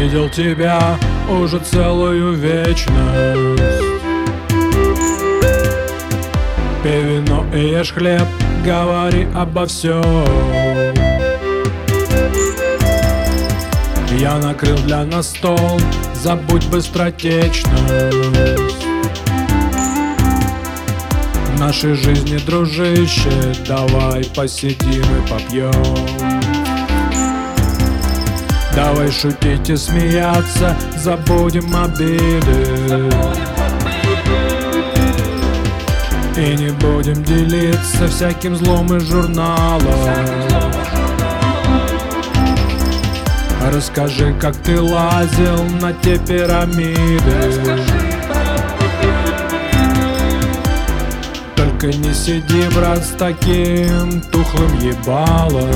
Видел тебя уже целую вечность. Пей вино и ешь хлеб, говори обо всем Я накрыл для нас стол, забудь быстротечность. В нашей жизни, дружище, давай посидим и попьем Давай шутить и смеяться, забудем обиды. И не будем делиться всяким злом из журнала. Расскажи, как ты лазил на те пирамиды. Только не сиди, брат, с таким тухлым ебалом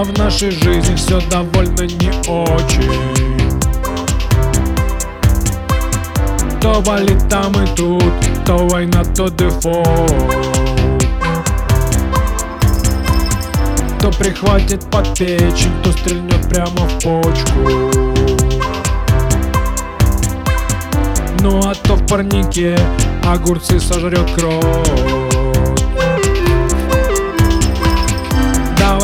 Да, в нашей жизни все довольно не очень. То болит там и тут, то война, то дефолт. То прихватит под печень, то стрельнет прямо в почку. Ну а то в парнике огурцы сожрет кровь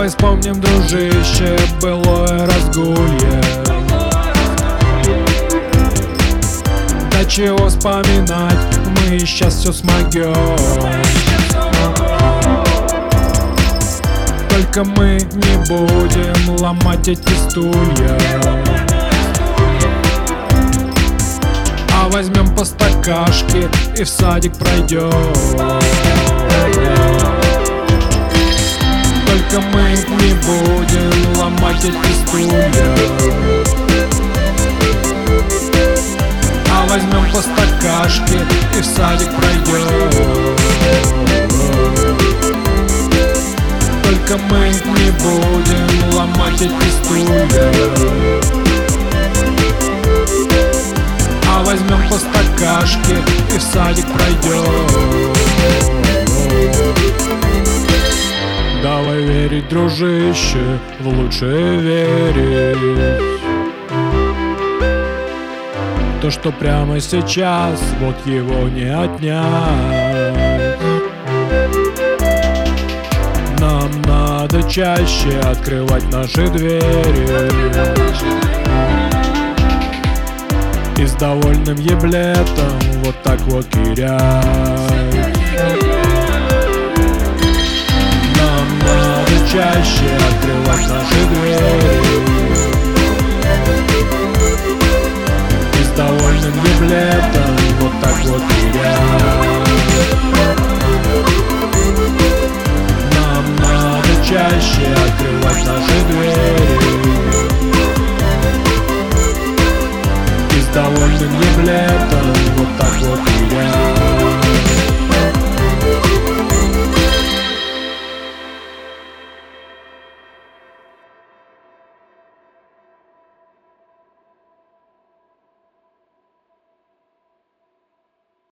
Давай вспомним, дружище, былое разгулье. Да чего вспоминать, мы сейчас все смогем Только мы не будем ломать эти стулья. А возьмем по стакашке и в садик пройдем только мы не будем ломать эти стулья. А возьмем по стакашке и в садик пройдем Только мы не будем ломать эти стулья. А возьмем по стакашке и в садик пройдем верить, дружище, в лучшее верить. То, что прямо сейчас, вот его не отнять. Нам надо чаще открывать наши двери. И с довольным еблетом вот так вот кирять еблетом вот так вот терять Нам надо чаще открывать наши двери